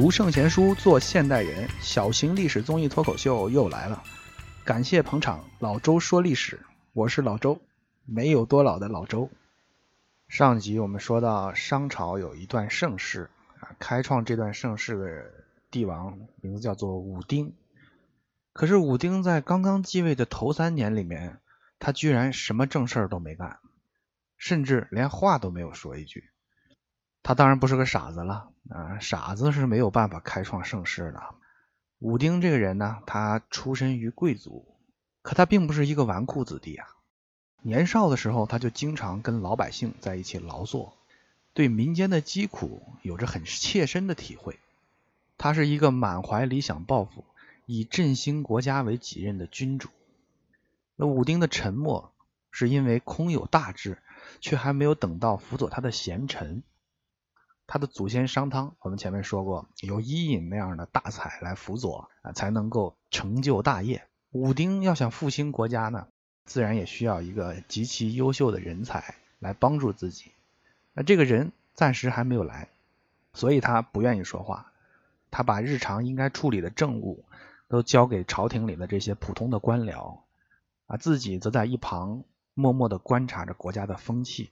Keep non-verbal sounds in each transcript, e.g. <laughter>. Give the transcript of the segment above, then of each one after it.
读圣贤书，做现代人。小型历史综艺脱口秀又来了，感谢捧场。老周说历史，我是老周，没有多老的老周。上集我们说到商朝有一段盛世啊，开创这段盛世的帝王名字叫做武丁。可是武丁在刚刚继位的头三年里面，他居然什么正事儿都没干，甚至连话都没有说一句。他当然不是个傻子了啊，傻子是没有办法开创盛世的。武丁这个人呢，他出身于贵族，可他并不是一个纨绔子弟啊。年少的时候，他就经常跟老百姓在一起劳作，对民间的疾苦有着很切身的体会。他是一个满怀理想抱负、以振兴国家为己任的君主。那武丁的沉默，是因为空有大志，却还没有等到辅佐他的贤臣。他的祖先商汤，我们前面说过，有伊尹那样的大才来辅佐啊，才能够成就大业。武丁要想复兴国家呢，自然也需要一个极其优秀的人才来帮助自己。那这个人暂时还没有来，所以他不愿意说话。他把日常应该处理的政务都交给朝廷里的这些普通的官僚啊，自己则在一旁默默地观察着国家的风气。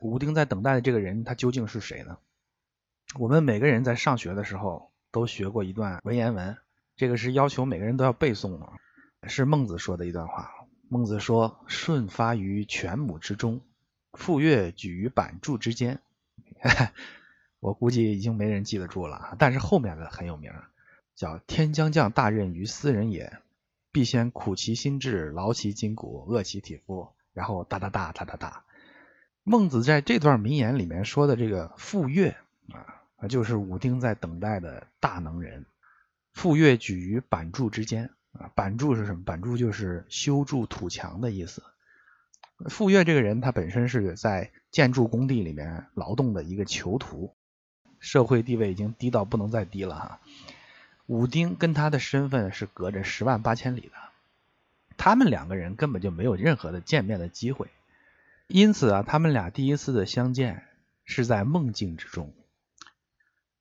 武丁在等待的这个人，他究竟是谁呢？我们每个人在上学的时候都学过一段文言文，这个是要求每个人都要背诵的，是孟子说的一段话。孟子说：“舜发于犬母之中，傅说举于版柱之间。<laughs> ”我估计已经没人记得住了，但是后面的很有名，叫“天将降大任于斯人也，必先苦其心志，劳其筋骨，饿其体肤，然后哒哒哒哒哒哒。”孟子在这段名言里面说的这个傅说啊。啊，就是武丁在等待的大能人，傅说举于板柱之间啊，板柱是什么？板柱就是修筑土墙的意思。傅说这个人，他本身是在建筑工地里面劳动的一个囚徒，社会地位已经低到不能再低了哈。武丁跟他的身份是隔着十万八千里的，他们两个人根本就没有任何的见面的机会，因此啊，他们俩第一次的相见是在梦境之中。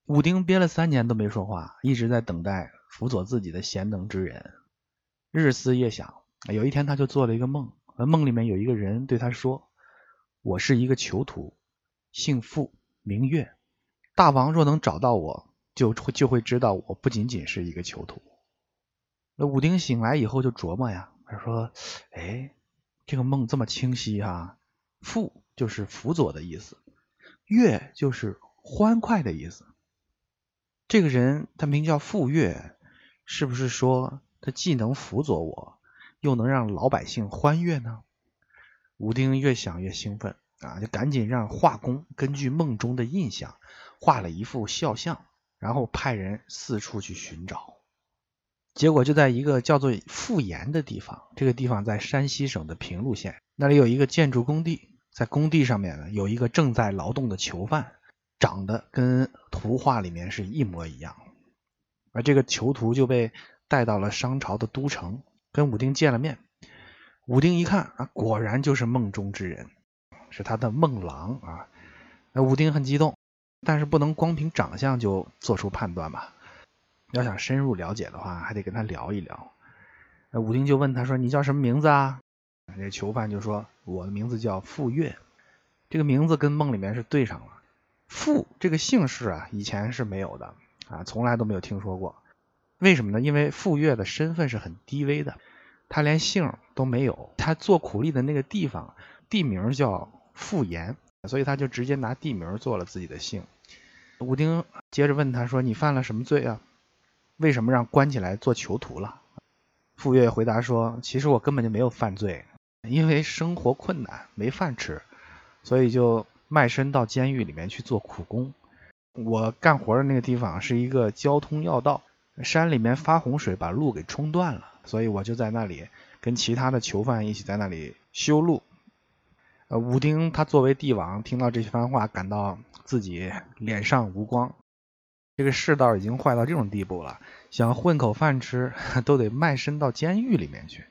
武丁憋了三年都没说话，一直在等待辅佐自己的贤能之人。日思夜想，有一天他就做了一个梦，梦里面有一个人对他说：“我是一个囚徒，姓傅，名月。大王若能找到我，就就会知道我不仅仅是一个囚徒。”那武丁醒来以后就琢磨呀，他说：“哎，这个梦这么清晰哈，傅就是辅佐的意思，月就是欢快的意思。”这个人他名叫傅说，是不是说他既能辅佐我，又能让老百姓欢悦呢？武丁越想越兴奋啊，就赶紧让画工根据梦中的印象画了一幅肖像，然后派人四处去寻找。结果就在一个叫做傅岩的地方，这个地方在山西省的平陆县，那里有一个建筑工地，在工地上面呢有一个正在劳动的囚犯。长得跟图画里面是一模一样，而这个囚徒就被带到了商朝的都城，跟武丁见了面。武丁一看啊，果然就是梦中之人，是他的梦郎啊。那武丁很激动，但是不能光凭长相就做出判断吧？要想深入了解的话，还得跟他聊一聊。那武丁就问他说：“你叫什么名字啊？”这囚犯就说：“我的名字叫傅说。”这个名字跟梦里面是对上了。傅这个姓氏啊，以前是没有的啊，从来都没有听说过。为什么呢？因为傅说的身份是很低微的，他连姓都没有。他做苦力的那个地方地名叫傅岩，所以他就直接拿地名做了自己的姓。武丁接着问他说：“你犯了什么罪啊？为什么让关起来做囚徒了？”傅说回答说：“其实我根本就没有犯罪，因为生活困难没饭吃，所以就……”卖身到监狱里面去做苦工，我干活的那个地方是一个交通要道，山里面发洪水把路给冲断了，所以我就在那里跟其他的囚犯一起在那里修路。呃，武丁他作为帝王，听到这番话，感到自己脸上无光，这个世道已经坏到这种地步了，想混口饭吃 <laughs> 都得卖身到监狱里面去。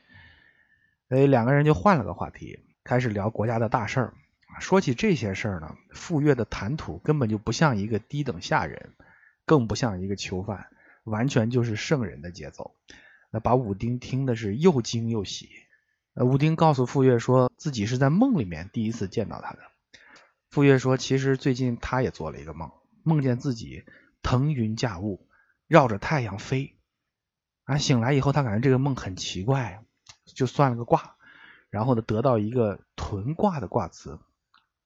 所以两个人就换了个话题，开始聊国家的大事儿。说起这些事儿呢，傅说的谈吐根本就不像一个低等下人，更不像一个囚犯，完全就是圣人的节奏。那把武丁听的是又惊又喜。呃，武丁告诉傅说，说自己是在梦里面第一次见到他的。傅说，说其实最近他也做了一个梦，梦见自己腾云驾雾，绕着太阳飞。啊，醒来以后他感觉这个梦很奇怪，就算了个卦，然后呢得到一个屯卦的卦辞。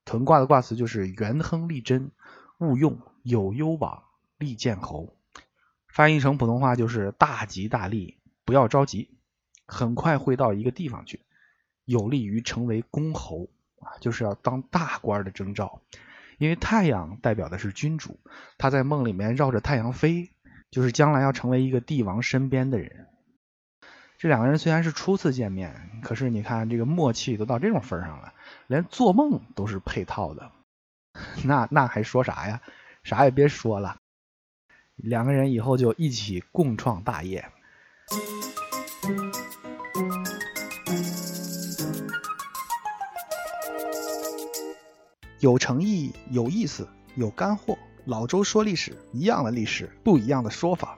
屯卦的卦辞就是元亨利贞，勿用有攸往，利见侯。翻译成普通话就是大吉大利，不要着急，很快会到一个地方去，有利于成为公侯啊，就是要当大官的征兆。因为太阳代表的是君主，他在梦里面绕着太阳飞，就是将来要成为一个帝王身边的人。这两个人虽然是初次见面，可是你看这个默契都到这种份上了。连做梦都是配套的，那那还说啥呀？啥也别说了，两个人以后就一起共创大业。有诚意、有意思、有干货。老周说历史，一样的历史，不一样的说法。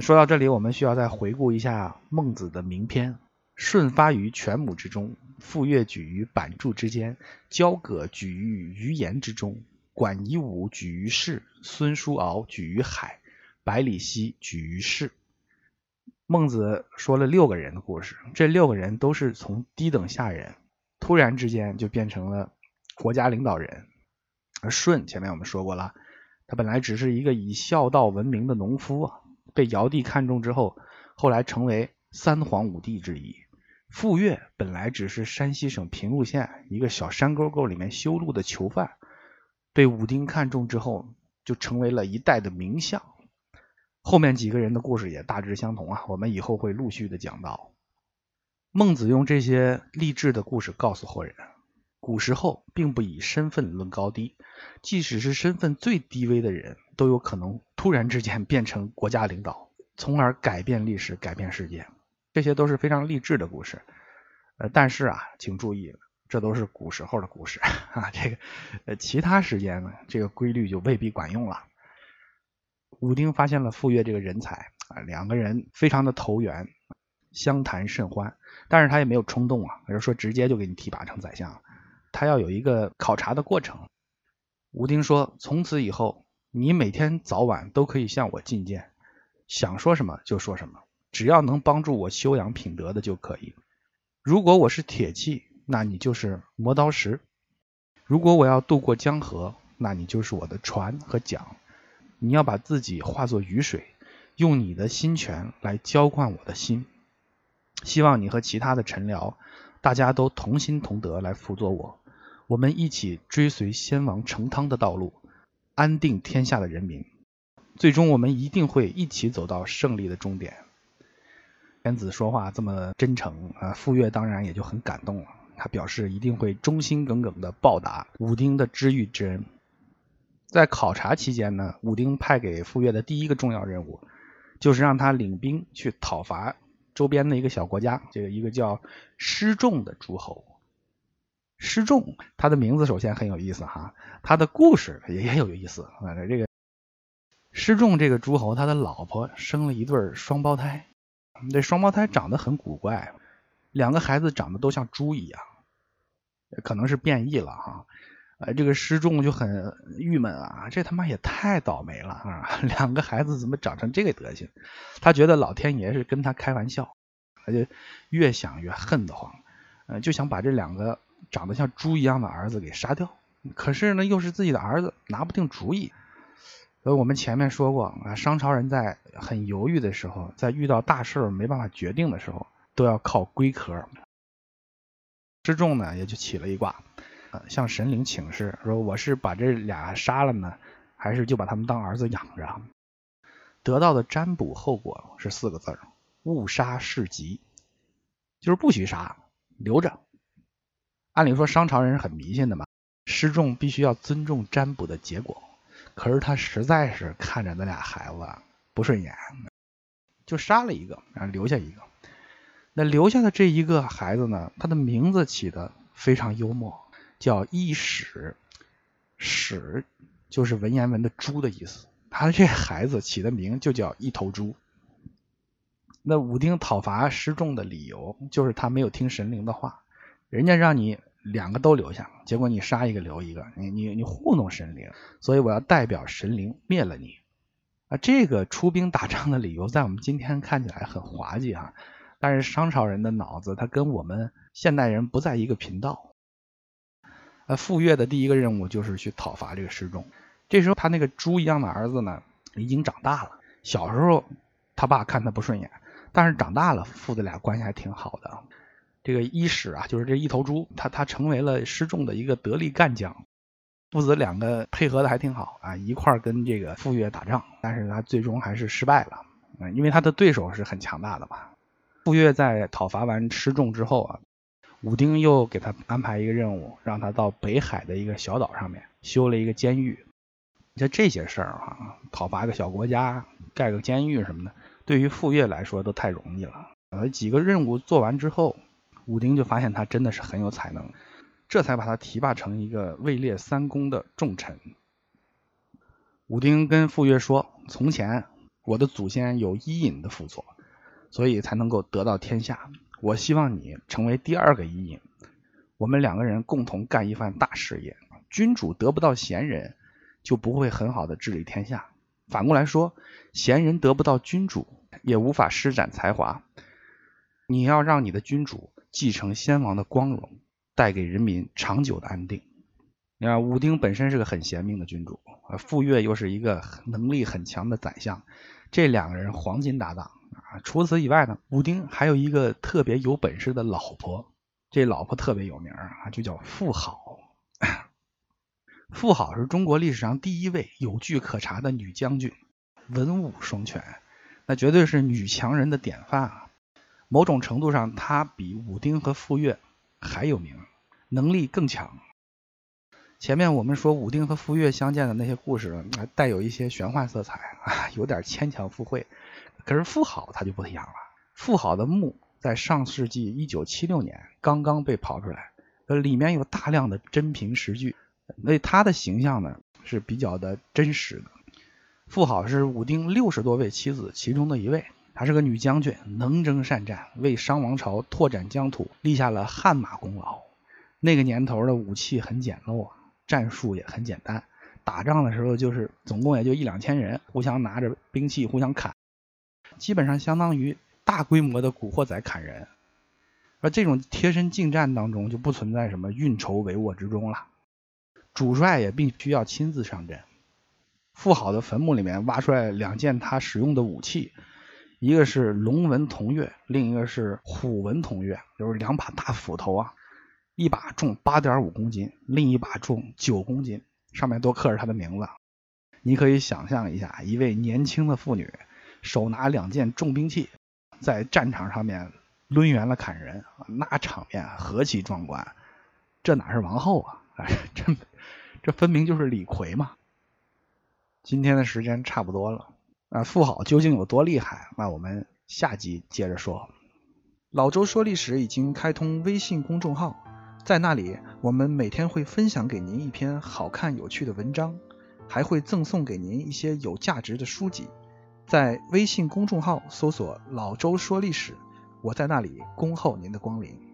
说到这里，我们需要再回顾一下孟子的名篇。舜发于犬母之中，傅说举于板柱之间，交葛举于鱼盐之中，管夷吾举于市，孙叔敖举于海，百里奚举于市。孟子说了六个人的故事，这六个人都是从低等下人，突然之间就变成了国家领导人。而舜前面我们说过了，他本来只是一个以孝道闻名的农夫啊，被尧帝看中之后，后来成为三皇五帝之一。傅说本来只是山西省平陆县一个小山沟沟里面修路的囚犯，被武丁看中之后，就成为了一代的名相。后面几个人的故事也大致相同啊，我们以后会陆续的讲到。孟子用这些励志的故事告诉后人：古时候并不以身份论高低，即使是身份最低微的人，都有可能突然之间变成国家领导，从而改变历史，改变世界。这些都是非常励志的故事，呃，但是啊，请注意，这都是古时候的故事 <laughs> 啊，这个呃，其他时间呢，这个规律就未必管用了。武丁发现了傅说这个人才啊，两个人非常的投缘，相谈甚欢，但是他也没有冲动啊，就说直接就给你提拔成宰相了，他要有一个考察的过程。吴丁说，从此以后，你每天早晚都可以向我进谏，想说什么就说什么。只要能帮助我修养品德的就可以。如果我是铁器，那你就是磨刀石；如果我要渡过江河，那你就是我的船和桨。你要把自己化作雨水，用你的心泉来浇灌我的心。希望你和其他的臣僚，大家都同心同德来辅佐我，我们一起追随先王成汤的道路，安定天下的人民。最终，我们一定会一起走到胜利的终点。天子说话这么真诚啊，傅说当然也就很感动了。他表示一定会忠心耿耿的报答武丁的知遇之恩。在考察期间呢，武丁派给傅说的第一个重要任务，就是让他领兵去讨伐周边的一个小国家，这个一个叫施仲的诸侯。失重，他的名字首先很有意思哈，他的故事也也有意思啊。这个失重这个诸侯，他的老婆生了一对双胞胎。这双胞胎长得很古怪，两个孩子长得都像猪一样，可能是变异了哈。呃，这个失重就很郁闷啊，这他妈也太倒霉了啊！<laughs> 两个孩子怎么长成这个德行？他觉得老天爷是跟他开玩笑，他就越想越恨得慌，呃，就想把这两个长得像猪一样的儿子给杀掉。可是呢，又是自己的儿子，拿不定主意。所以我们前面说过啊，商朝人在很犹豫的时候，在遇到大事没办法决定的时候，都要靠龟壳。施仲呢，也就起了一卦，向神灵请示说：“我是把这俩杀了呢，还是就把他们当儿子养着？”得到的占卜后果是四个字误杀是吉，就是不许杀，留着。按理说商朝人是很迷信的嘛，施仲必须要尊重占卜的结果。可是他实在是看着那俩孩子不顺眼，就杀了一个，然后留下一个。那留下的这一个孩子呢，他的名字起的非常幽默，叫一始。始就是文言文的猪的意思。他这孩子起的名就叫一头猪。那武丁讨伐失重的理由就是他没有听神灵的话，人家让你两个都留下，结果你杀一个留一个，你你你糊弄神灵，所以我要代表神灵灭了你。啊，这个出兵打仗的理由在我们今天看起来很滑稽哈，但是商朝人的脑子他跟我们现代人不在一个频道。呃，傅说的第一个任务就是去讨伐这个失重，这时候他那个猪一样的儿子呢已经长大了，小时候他爸看他不顺眼。但是长大了，父子俩关系还挺好的。这个伊始啊，就是这一头猪，他他成为了失重的一个得力干将，父子两个配合的还挺好啊，一块儿跟这个傅说打仗。但是他最终还是失败了，因为他的对手是很强大的嘛。傅说在讨伐完失重之后啊，武丁又给他安排一个任务，让他到北海的一个小岛上面修了一个监狱。像这些事儿啊，讨伐一个小国家，盖个监狱什么的。对于傅说来说都太容易了。呃，几个任务做完之后，武丁就发现他真的是很有才能，这才把他提拔成一个位列三公的重臣。武丁跟傅说说：“从前我的祖先有伊尹的辅佐，所以才能够得到天下。我希望你成为第二个伊尹，我们两个人共同干一番大事业。君主得不到贤人，就不会很好的治理天下。反过来说，贤人得不到君主。”也无法施展才华。你要让你的君主继承先王的光荣，带给人民长久的安定。你看，武丁本身是个很贤明的君主，傅说又是一个能力很强的宰相，这两个人黄金搭档啊。除此以外呢，武丁还有一个特别有本事的老婆，这老婆特别有名啊，就叫妇好。妇好是中国历史上第一位有据可查的女将军，文武双全。那绝对是女强人的典范啊！某种程度上，他比武丁和傅说还有名，能力更强。前面我们说武丁和傅说相见的那些故事，带有一些玄幻色彩啊，有点牵强附会。可是妇好他就不一样了，妇好的墓在上世纪一九七六年刚刚被刨出来，呃，里面有大量的真凭实据，所以他的形象呢是比较的真实的。妇好是武丁六十多位妻子其中的一位，她是个女将军，能征善战，为商王朝拓展疆土立下了汗马功劳。那个年头的武器很简陋，战术也很简单，打仗的时候就是总共也就一两千人，互相拿着兵器互相砍，基本上相当于大规模的古惑仔砍人。而这种贴身近战当中就不存在什么运筹帷幄之中了，主帅也必须要亲自上阵。妇好的坟墓里面挖出来两件他使用的武器，一个是龙纹铜钺，另一个是虎纹铜钺，就是两把大斧头啊，一把重八点五公斤，另一把重九公斤，上面都刻着他的名字。你可以想象一下，一位年轻的妇女手拿两件重兵器，在战场上面抡圆了砍人，那场面何其壮观！这哪是王后啊？<laughs> 哎，这这分明就是李逵嘛！今天的时间差不多了，啊，富好究竟有多厉害？那我们下集接着说。老周说历史已经开通微信公众号，在那里我们每天会分享给您一篇好看有趣的文章，还会赠送给您一些有价值的书籍。在微信公众号搜索“老周说历史”，我在那里恭候您的光临。